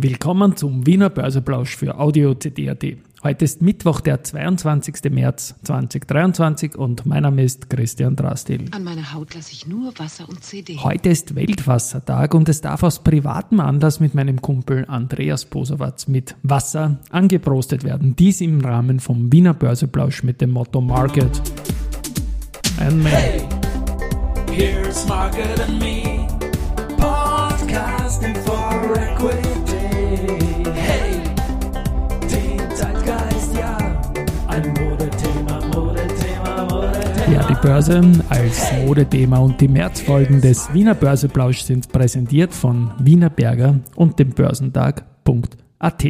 Willkommen zum Wiener Börseplausch für Audio CD.at. Heute ist Mittwoch, der 22. März 2023 und mein Name ist Christian Drastil. An meiner Haut lasse ich nur Wasser und CD. Heute ist Weltwassertag und es darf aus privatem Anlass mit meinem Kumpel Andreas Posawatz mit Wasser angeprostet werden. Dies im Rahmen vom Wiener Börseplausch mit dem Motto Market and Me. Hey, here's Margaret and me, podcasting for Equity. Börse als Modethema und die Märzfolgen des Wiener Börseplausch sind präsentiert von Wiener Berger und dem Börsentag.at.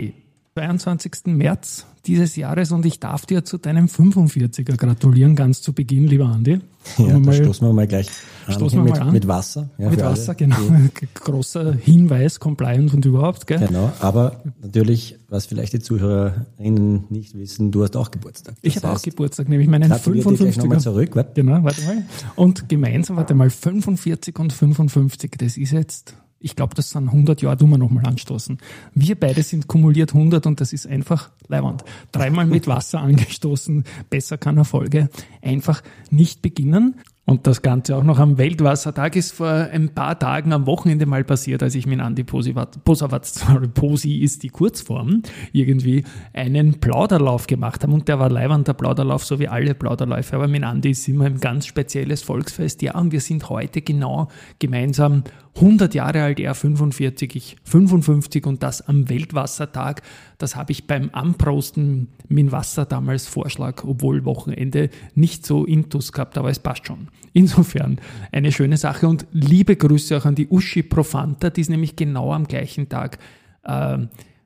22. März dieses Jahres und ich darf dir zu deinem 45er gratulieren, ganz zu Beginn, lieber Andi. Ja, da mal- stoßen wir mal gleich an, Stoßen wir mit, mal an. mit Wasser. Ja, mit für alle, Wasser, genau. die- Großer Hinweis, Compliance und überhaupt, gell? Genau, aber natürlich, was vielleicht die Zuhörerinnen nicht wissen, du hast auch Geburtstag. Ich Das habe auch Geburtstag, nämlich meinen gratuliere dir gleich nochmal 55er. zurück. Warte. Genau, warte mal. Und gemeinsam, warte mal, 45 und 55, das ist jetzt, ich glaube, das sind 100 Jahre, tun wir nochmal anstoßen. Wir beide sind kumuliert 100 und das ist einfach leiwand. Dreimal mit Wasser angestoßen, besser kann Erfolge einfach nicht beginnen. Und das Ganze auch noch am Weltwassertag ist vor ein paar Tagen am Wochenende mal passiert, als ich mit Andi Posawatz, sorry, Posi ist die Kurzform, irgendwie einen Plauderlauf gemacht haben. Und der war leiwand, der Plauderlauf, so wie alle Plauderläufe. Aber mit Andi ist immer ein ganz spezielles Volksfest. Ja, und wir sind heute genau gemeinsam 100 Jahre alt, er 45, ich 55 und das am Weltwassertag. Das habe ich beim Anprosten mit Wasser damals Vorschlag, obwohl Wochenende nicht so intus gehabt, aber es passt schon. Insofern eine schöne Sache und liebe Grüße auch an die Uschi Profanta, die ist nämlich genau am gleichen Tag äh,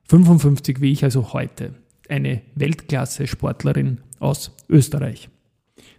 55 wie ich, also heute. Eine Weltklasse-Sportlerin aus Österreich.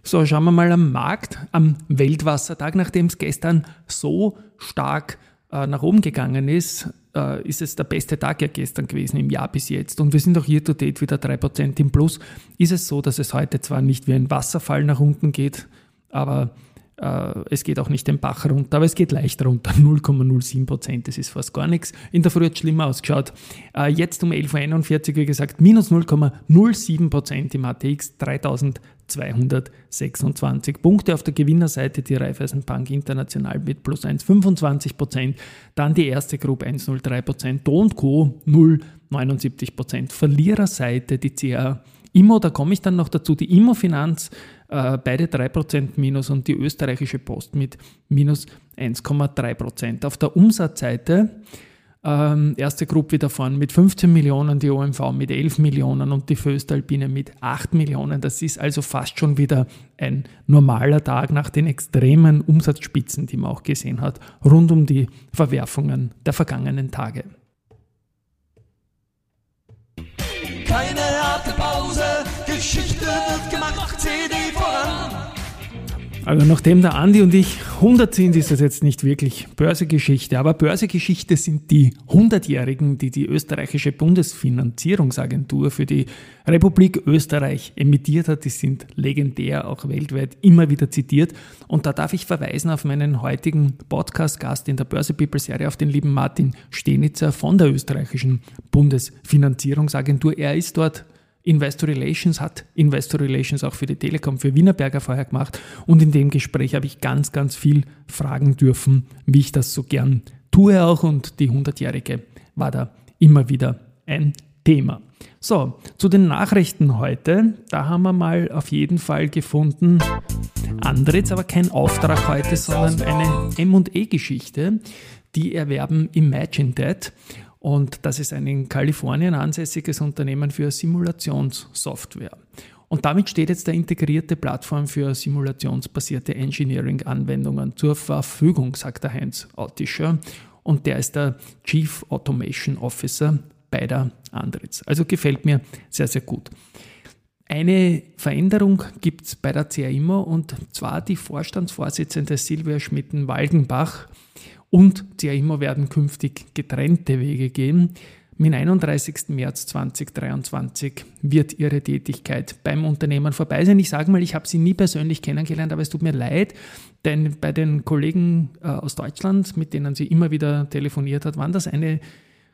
So, schauen wir mal am Markt am Weltwassertag, nachdem es gestern so stark äh, nach oben gegangen ist, äh, ist es der beste Tag ja gestern gewesen im Jahr bis jetzt. Und wir sind auch hier to date wieder 3% im Plus. Ist es so, dass es heute zwar nicht wie ein Wasserfall nach unten geht, aber es geht auch nicht den Bach runter, aber es geht leicht runter. 0,07 Prozent, das ist fast gar nichts. In der Früh hat es schlimmer ausgeschaut. Äh, jetzt um 11.41 Uhr, wie gesagt, minus 0,07 Prozent im ATX, 3226 Punkte. Auf der Gewinnerseite die Raiffeisenbank International mit plus 1,25 Prozent. Dann die erste Gruppe 1,03 Prozent. Do Co. 0,79 Prozent. Verliererseite die CA Immo, da komme ich dann noch dazu, die Immo-Finanz, äh, beide 3% minus und die österreichische Post mit minus 1,3%. Auf der Umsatzseite ähm, erste Gruppe wieder vorn mit 15 Millionen, die OMV mit 11 Millionen und die Föstalpine mit 8 Millionen. Das ist also fast schon wieder ein normaler Tag nach den extremen Umsatzspitzen, die man auch gesehen hat, rund um die Verwerfungen der vergangenen Tage. Keine harte Pause, Geschichte wird gemacht, CD. Also nachdem der Andi und ich 100 sind, ist das jetzt nicht wirklich Börsegeschichte. Aber Börsegeschichte sind die 100-Jährigen, die die österreichische Bundesfinanzierungsagentur für die Republik Österreich emittiert hat. Die sind legendär, auch weltweit immer wieder zitiert. Und da darf ich verweisen auf meinen heutigen Podcast-Gast in der Börse People Serie, auf den lieben Martin Stenitzer von der österreichischen Bundesfinanzierungsagentur. Er ist dort Investor Relations hat Investor Relations auch für die Telekom, für Wienerberger vorher gemacht. Und in dem Gespräch habe ich ganz, ganz viel fragen dürfen, wie ich das so gern tue auch. Und die 100-Jährige war da immer wieder ein Thema. So, zu den Nachrichten heute. Da haben wir mal auf jeden Fall gefunden, Andritz, aber kein Auftrag heute, sondern eine M&E-Geschichte. Die erwerben Imagine That. Und das ist ein in Kalifornien ansässiges Unternehmen für Simulationssoftware. Und damit steht jetzt eine integrierte Plattform für simulationsbasierte Engineering-Anwendungen zur Verfügung, sagt der Heinz Autischer. Und der ist der Chief Automation Officer bei der Andritz. Also gefällt mir sehr, sehr gut. Eine Veränderung gibt es bei der CA immer und zwar die Vorstandsvorsitzende Silvia Schmitten-Walgenbach und immer werden künftig getrennte Wege gehen. Mit 31. März 2023 wird ihre Tätigkeit beim Unternehmen vorbei sein. Ich sage mal, ich habe sie nie persönlich kennengelernt, aber es tut mir leid, denn bei den Kollegen äh, aus Deutschland, mit denen sie immer wieder telefoniert hat, waren das eine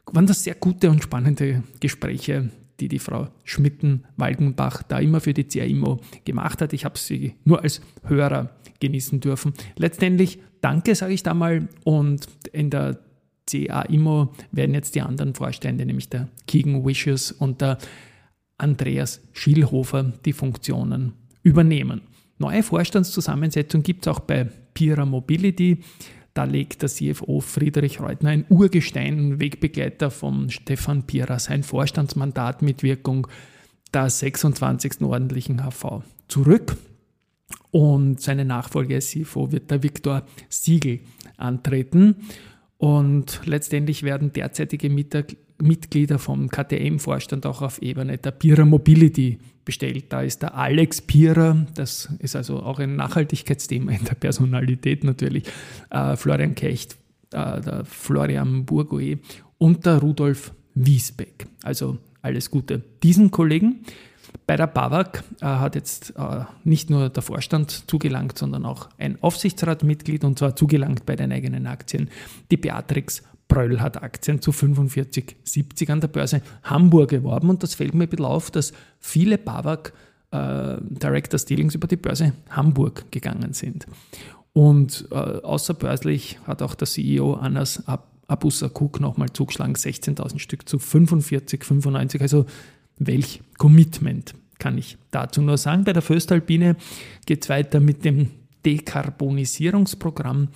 waren das sehr gute und spannende Gespräche, die die Frau Schmitten-Walgenbach da immer für die CAIMO gemacht hat. Ich habe sie nur als Hörer genießen dürfen. Letztendlich danke, sage ich da mal. Und in der CAIMO werden jetzt die anderen Vorstände, nämlich der Keegan Wishes und der Andreas Schielhofer, die Funktionen übernehmen. Neue Vorstandszusammensetzung gibt es auch bei Pira Mobility. Da legt der CFO Friedrich Reutner ein Urgestein, Wegbegleiter von Stefan Pira, sein Vorstandsmandat mit Wirkung der 26. ordentlichen HV zurück. Und seine Nachfolge als CFO wird der Viktor Siegel antreten. Und letztendlich werden derzeitige Mitglieder vom KTM-Vorstand auch auf Ebene der Pira Mobility bestellt. Da ist der Alex Pira, das ist also auch ein Nachhaltigkeitsthema in der Personalität natürlich, äh, Florian Kecht, äh, der Florian Burgoe und der Rudolf Wiesbeck. Also alles Gute diesen Kollegen. Bei der BAWAG äh, hat jetzt äh, nicht nur der Vorstand zugelangt, sondern auch ein Aufsichtsratmitglied und zwar zugelangt bei den eigenen Aktien. Die Beatrix Pröll hat Aktien zu 45,70 an der Börse Hamburg erworben und das fällt mir ein bisschen auf, dass viele BAWAG äh, Director Dealings über die Börse Hamburg gegangen sind. Und äh, außerbörslich hat auch der CEO Anas Ab Abusakuk nochmal zugeschlagen, 16.000 Stück zu 45,95. Also welch Commitment, kann ich dazu nur sagen. Bei der Föstalpine geht es weiter mit dem Dekarbonisierungsprogramm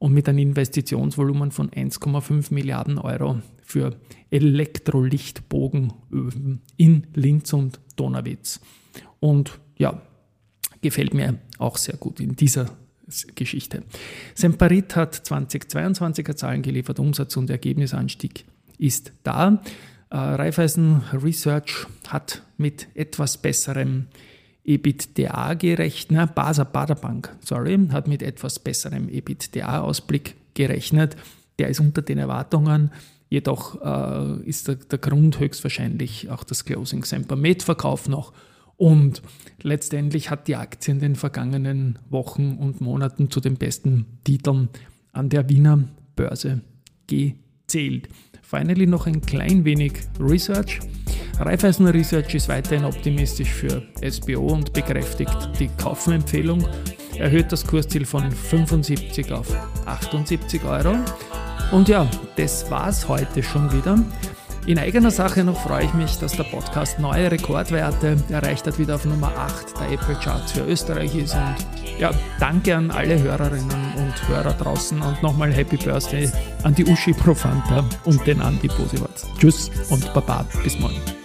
und mit einem Investitionsvolumen von 1,5 Milliarden Euro für Elektrolichtbogenöfen in Linz und Donauwitz. Und ja, gefällt mir auch sehr gut in dieser Geschichte. Semperit hat 2022er Zahlen geliefert, Umsatz und Ergebnisanstieg ist da. Äh, Raiffeisen Research hat mit etwas besserem EBITDA gerechnet, Basa Baderbank, sorry, hat mit etwas besserem EBITDA-Ausblick gerechnet. Der ist unter den Erwartungen. Jedoch äh, ist der, der, Grund höchstwahrscheinlich auch das Closing Sempermed-Verkauf noch. Und letztendlich hat die Aktie in den vergangenen Wochen und Monaten zu den besten Titeln an der Wiener Börse gezählt. Finally noch ein klein wenig Research. Raiffeisen Research ist weiterhin optimistisch für SBO und bekräftigt die Kaufempfehlung, erhöht das Kursziel von 75 auf 78 Euro. Und ja, das war's heute schon wieder. In eigener Sache noch freue ich mich, dass der Podcast neue Rekordwerte erreicht hat, wieder auf Nummer 8 der Apple Charts für Österreich ist. Und ja, danke an alle Hörerinnen und Hörer draußen und nochmal Happy Birthday an die Uschi Profanta und den Andi Posiwatz. Tschüss und Baba, bis morgen.